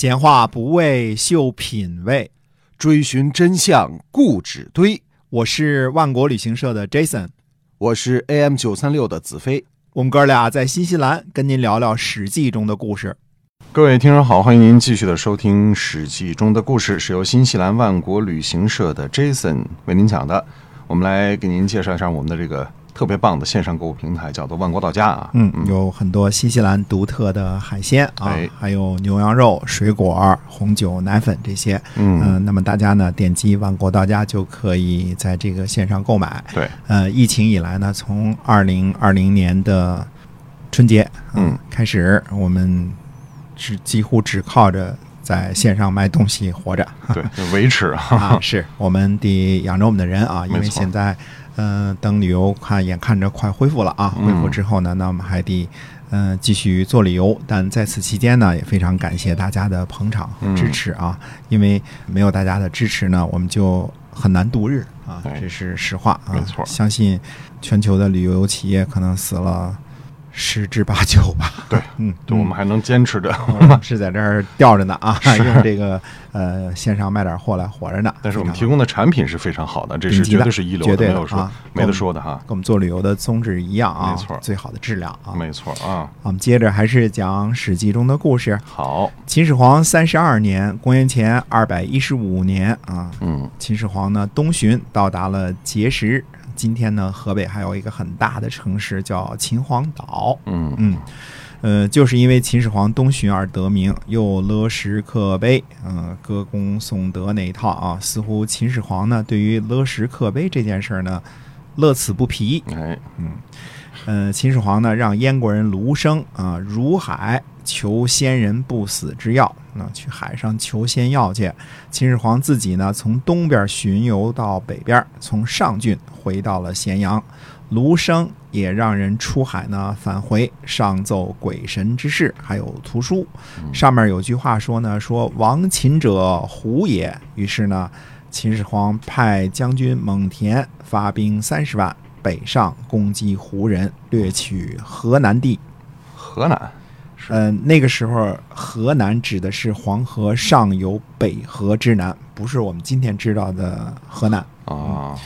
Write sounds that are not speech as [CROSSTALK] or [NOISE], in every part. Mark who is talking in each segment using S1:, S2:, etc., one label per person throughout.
S1: 闲话不为秀品味，
S2: 追寻真相固执堆。
S1: 我是万国旅行社的 Jason，
S2: 我是 AM 九三六的子飞。
S1: 我们哥俩在新西兰跟您聊聊《史记》中的故事。
S2: 各位听众好，欢迎您继续的收听《史记》中的故事，是由新西兰万国旅行社的 Jason 为您讲的。我们来给您介绍一下我们的这个特别棒的线上购物平台，叫做万国到家啊。
S1: 嗯，有很多新西兰独特的海鲜啊，
S2: 哎
S1: 还有牛羊肉、水果、红酒、奶粉这些。
S2: 嗯
S1: 嗯、那么大家呢点击万国到家就可以在这个线上购买。
S2: 对，
S1: 呃，疫情以来呢，从二零二零年的春节
S2: 嗯
S1: 开始，我们只几乎只靠着在线上卖东西活着。[LAUGHS]
S2: 对，维持
S1: 啊 [LAUGHS]
S2: 啊。，
S1: 是我们得养着我们的人啊，因为现在，嗯、等旅游看眼看着快恢复了啊，
S2: 嗯
S1: 恢复之后呢，那我们还得，嗯、继续做旅游。但在此期间呢，也非常感谢大家的捧场和支持啊，因为没有大家的支持呢，我们就很难度日啊，
S2: 哎
S1: 这是实话啊。
S2: 没错
S1: 相信全球的旅游企业可能死了十之八九吧。
S2: 对，
S1: 嗯，
S2: 对，我们还能坚持着。
S1: 是在这儿吊着呢啊，用这个呃线上卖点货来活着呢。
S2: 但是我们提供的产品是非常好的，这是绝对是一流
S1: 绝对的
S2: 没有说
S1: 啊
S2: 没得说的哈。
S1: 跟我们做旅游的宗旨一样啊，
S2: 没错
S1: 最好的质量啊。
S2: 没错啊。
S1: 我们接着还是讲《史记》中的故事。
S2: 好，
S1: 秦始皇三十二年，公元前二百一十五年啊，
S2: 嗯
S1: 秦始皇呢东巡到达了碣石。今天呢，河北还有一个很大的城市叫秦皇岛。
S2: 嗯
S1: 嗯，呃，就是因为秦始皇东巡而得名，又勒石刻碑，嗯、歌功颂德那一套啊，似乎秦始皇呢对于勒石刻碑这件事儿呢，乐此不疲。
S2: 哎，
S1: 呃，秦始皇呢让燕国人卢生啊、如海求仙人不死之药，那、去海上求仙药去。秦始皇自己呢从东边巡游到北边，从上郡回到了咸阳。卢生也让人出海呢返回，上奏鬼神之事，还有图书。上面有句话说呢，说亡秦者胡也。于是呢，秦始皇派将军蒙恬发兵三十万北上攻击胡人，掠取河南地。
S2: 河南是
S1: 嗯、那个时候河南指的是黄河上游北河之南，不是我们今天知道的河南。
S2: 啊，
S1: 嗯、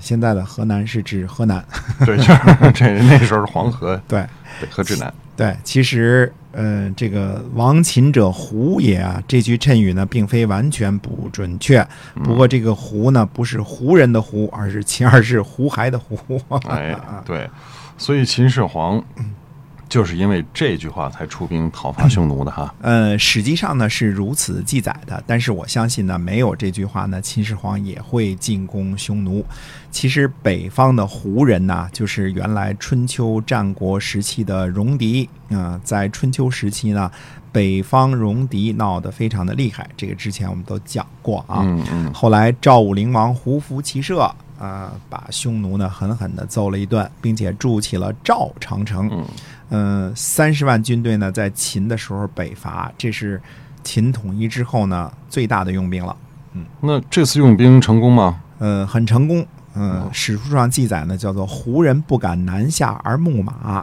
S1: 现在的河南是指河南。
S2: 对，就是 [LAUGHS] 这那时候是黄河
S1: 对
S2: 北河之南。
S1: 对，其实，呃，这个“亡秦者胡也”啊，这句谶语呢，并非完全不准确。不过，这个“胡”呢，不是胡人的“胡”，而是秦，而是胡亥的“胡”。
S2: 哎，[LAUGHS] 对，所以秦始皇 [LAUGHS] 就是因为这句话才出兵讨伐匈奴的哈。
S1: 呃，史记上呢是如此记载的，但是我相信呢，没有这句话呢，秦始皇也会进攻匈奴。其实北方的胡人呐，就是原来春秋战国时期的戎狄。啊、在春秋时期呢，北方戎狄闹得非常的厉害，这个之前我们都讲过啊。
S2: 嗯嗯，
S1: 后来赵武灵王胡服骑射，啊、把匈奴呢狠狠地揍了一顿，并且筑起了赵长城。
S2: 嗯
S1: 嗯，三十万军队呢，在秦的时候北伐，这是秦统一之后呢最大的用兵了。
S2: 嗯那这次用兵成功吗？
S1: 呃，很成功。嗯，史书上记载呢，叫做“胡人不敢南下而牧马”。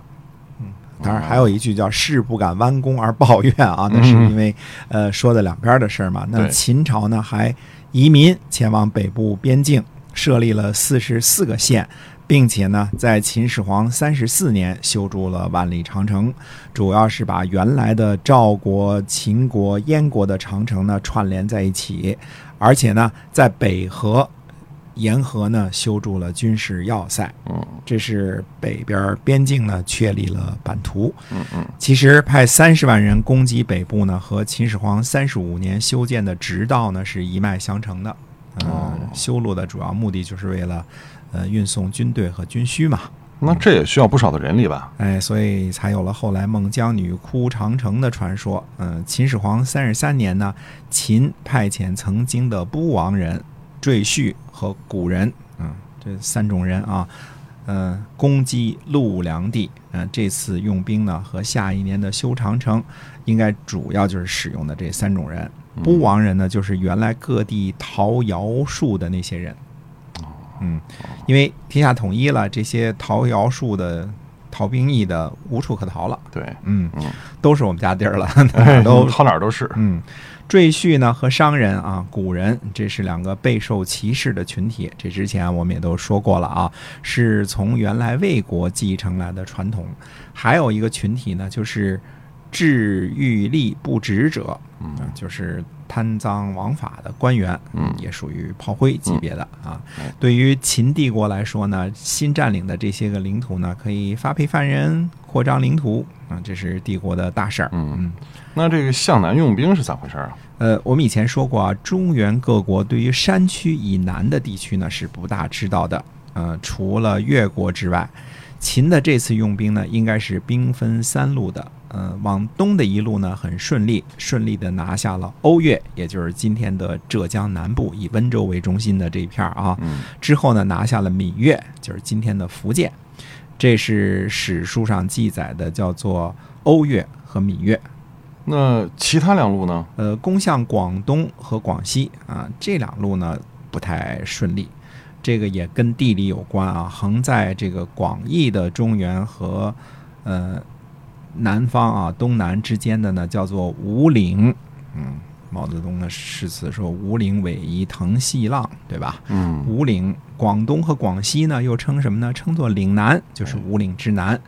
S1: 嗯，当然还有一句叫“士不敢弯弓而抱怨”啊，那是因为呃说的两边的事儿嘛。那秦朝呢还移民前往北部边境，设立了四十四个县，并且呢在秦始皇三十四年修筑了万里长城，主要是把原来的赵国、秦国、燕国的长城呢串联在一起，而且呢在北河。沿河呢修筑了军事要塞，这是北边边境呢确立了版图。其实派三十万人攻击北部呢，和秦始皇三十五年修建的直道呢是一脉相承的。呃
S2: 哦，
S1: 修路的主要目的就是为了，呃，运送军队和军需嘛。
S2: 那这也需要不少的人力吧？
S1: 哎，所以才有了后来孟姜女哭长城的传说。嗯、秦始皇三十三年呢，秦派遣曾经的都王人、赘婿和古人，嗯，这三种人啊，嗯、攻击陆梁地。嗯、这次用兵呢和下一年的修长城，应该主要就是使用的这三种人。都王人呢，就是原来各地陶窑术的那些人。嗯，因为天下统一了，这些陶窑术的逃兵役的无处可逃了。
S2: 对，
S1: 嗯
S2: 嗯，
S1: 都是我们家地儿了，[LAUGHS] 哪儿都
S2: 跑哪儿都是。
S1: 嗯，赘婿呢和商人啊，古人这是两个备受歧视的群体。这之前我们也都说过了啊，是从原来魏国继承来的传统。还有一个群体呢，就是治欲力不职者，
S2: 嗯
S1: 啊，就是贪赃枉法的官员，
S2: 嗯
S1: 也属于炮灰级别的啊
S2: 嗯。
S1: 对于秦帝国来说呢，新占领的这些个领土呢，可以发配犯人、扩张领土啊，这是帝国的大事儿。
S2: 嗯
S1: 嗯。
S2: 那这个向南用兵是咋回事啊？
S1: 呃，我们以前说过啊，中原各国对于山区以南的地区呢是不大知道的。呃，除了越国之外，秦的这次用兵呢，应该是兵分三路的。呃，往东的一路呢很顺利，顺利的拿下了瓯越，也就是今天的浙江南部，以温州为中心的这一片儿啊。
S2: 嗯
S1: 之后呢，拿下了闽越，就是今天的福建。这是史书上记载的，叫做瓯越和闽越。
S2: 那其他两路呢？
S1: 呃，攻向广东和广西啊，这两路呢不太顺利，这个也跟地理有关啊。横在这个广义的中原和呃南方啊东南之间的呢，叫做五岭。嗯，毛泽东的诗词说“五岭逶迤腾细浪”，对吧？
S2: 嗯
S1: 五岭，广东和广西呢又称什么呢？称作岭南，就是五岭之南。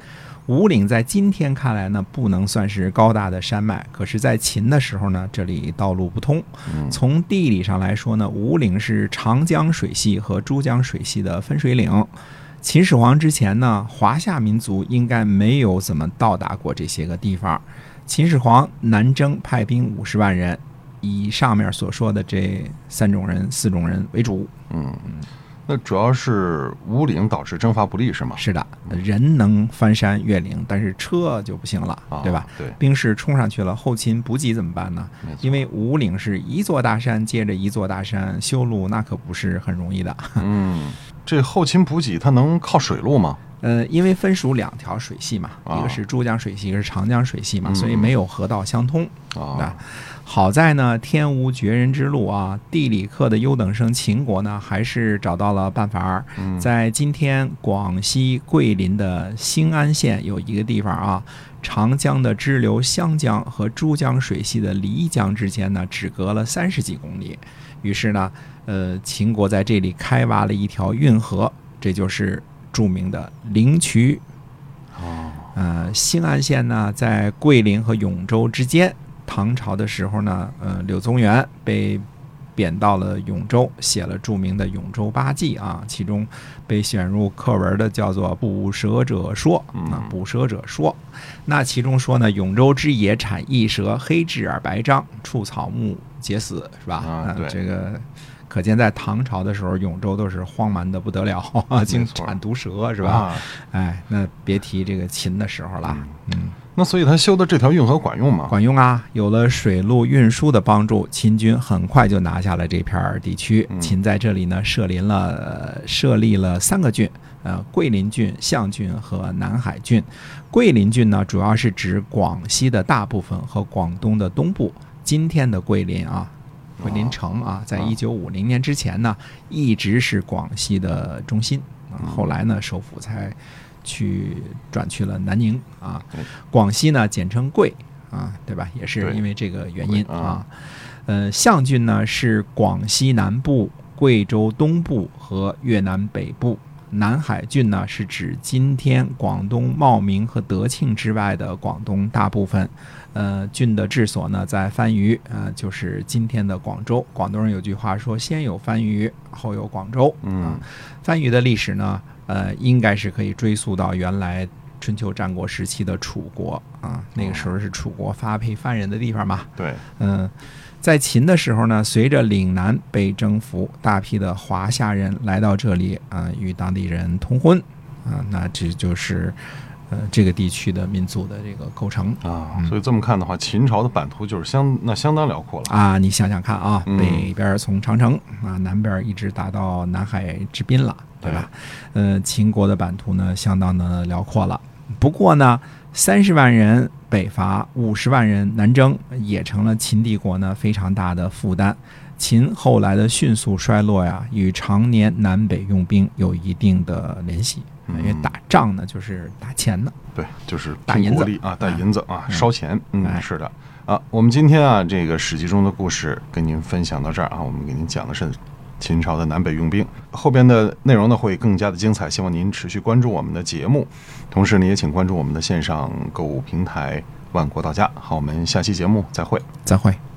S1: 五岭在今天看来呢，不能算是高大的山脉，可是，在秦的时候呢，这里道路不通。
S2: 嗯
S1: 从地理上来说呢，五岭是长江水系和珠江水系的分水岭。秦始皇之前呢，华夏民族应该没有怎么到达过这些个地方。秦始皇南征派兵五十万人，以上面所说的这三种人、四种人为主。
S2: 嗯，那主要是五岭导致征伐不利是吗？
S1: 是的，人能翻山越岭，但是车就不行了，
S2: 啊，
S1: 对吧？？
S2: 对，
S1: 兵士冲上去了，后勤补给怎么办呢？因为五岭是一座大山接着一座大山，修路那可不是很容易的。
S2: 嗯，这后勤补给它能靠水路吗？
S1: 呃，因为分属两条水系嘛，
S2: 啊
S1: 一个是珠江水系，一个是长江水系嘛，
S2: 嗯
S1: 所以没有河道相通。
S2: 啊，
S1: 好在呢，天无绝人之路啊，地理课的优等生秦国呢，还是找到了办法儿。
S2: 嗯
S1: 在今天广西桂林的兴安县有一个地方啊，长江的支流湘江和珠江水系的漓江之间呢，只隔了三十几公里。于是呢，呃，秦国在这里开挖了一条运河，这就是著名的灵渠。
S2: 哦，
S1: 呃，兴安县呢，在桂林和永州之间。唐朝的时候呢，呃，柳宗元被贬到了永州，写了著名的《永州八记》啊，其中被选入课文的叫做《捕蛇者说》啊，
S2: 嗯《
S1: 捕蛇者说》。那其中说呢，永州之野产异蛇，黑质而白章，触草木皆死，是吧？呃
S2: 啊对
S1: 这个可见在唐朝的时候，永州都是荒蛮的不得了，竟
S2: 错
S1: 产毒蛇，是吧？
S2: 啊
S1: 哎，那别提这个秦的时候了，嗯，
S2: 那所以他修的这条运河管用吗？
S1: 管用啊！有了水路运输的帮助，秦军很快就拿下了这片儿地区。
S2: 嗯
S1: 秦在这里呢设临了、呃设立了三个郡，呃，桂林郡、象郡和南海郡。桂林郡呢，主要是指广西的大部分和广东的东部。今天的桂林啊，桂林城啊，在
S2: 啊
S1: 一九五零年之前呢，一直是广西的中心后来呢，首府才去转去了南宁啊。广西呢，简称桂啊，对吧？也是因为这个原因
S2: 啊。
S1: 呃，象郡呢是广西南部、贵州东部和越南北部。南海郡呢是指今天广东茂名和德庆之外的广东大部分。呃，郡的治所呢在番禺，呃，就是今天的广州。广东人有句话说：“先有番禺，后有广州。”
S2: 嗯
S1: 啊，番禺的历史呢，呃，应该是可以追溯到原来春秋战国时期的楚国啊，那个时候是楚国发配犯人的地方嘛。
S2: 对，
S1: 嗯，在秦的时候呢，随着岭南被征服，大批的华夏人来到这里啊、与当地人通婚啊、那这就是呃这个地区的民族的这个构成
S2: 啊，
S1: 嗯
S2: 所以这么看的话，秦朝的版图就是相那相当辽阔了。
S1: 啊。你想想看啊，
S2: 嗯
S1: 北边从长城啊，南边一直打到南海之滨了，对吧？呃，秦国的版图呢，相当的辽阔了。不过呢，三十万人北伐，五十万人南征，也成了秦帝国呢非常大的负担。秦后来的迅速衰落呀，与常年南北用兵有一定的联系。因为打仗呢就是打钱的。
S2: 对，就是
S1: 打银子
S2: 啊，打银子啊，
S1: 嗯
S2: 烧钱。嗯，
S1: 哎
S2: 是的啊。我们今天啊，这个《史记》中的故事跟您分享到这儿啊，我们给您讲的是秦朝的南北用兵，后边的内容呢会更加的精彩，希望您持续关注我们的节目，同时呢也请关注我们的线上购物平台万国到家。好，我们下期节目再会。
S1: 再会。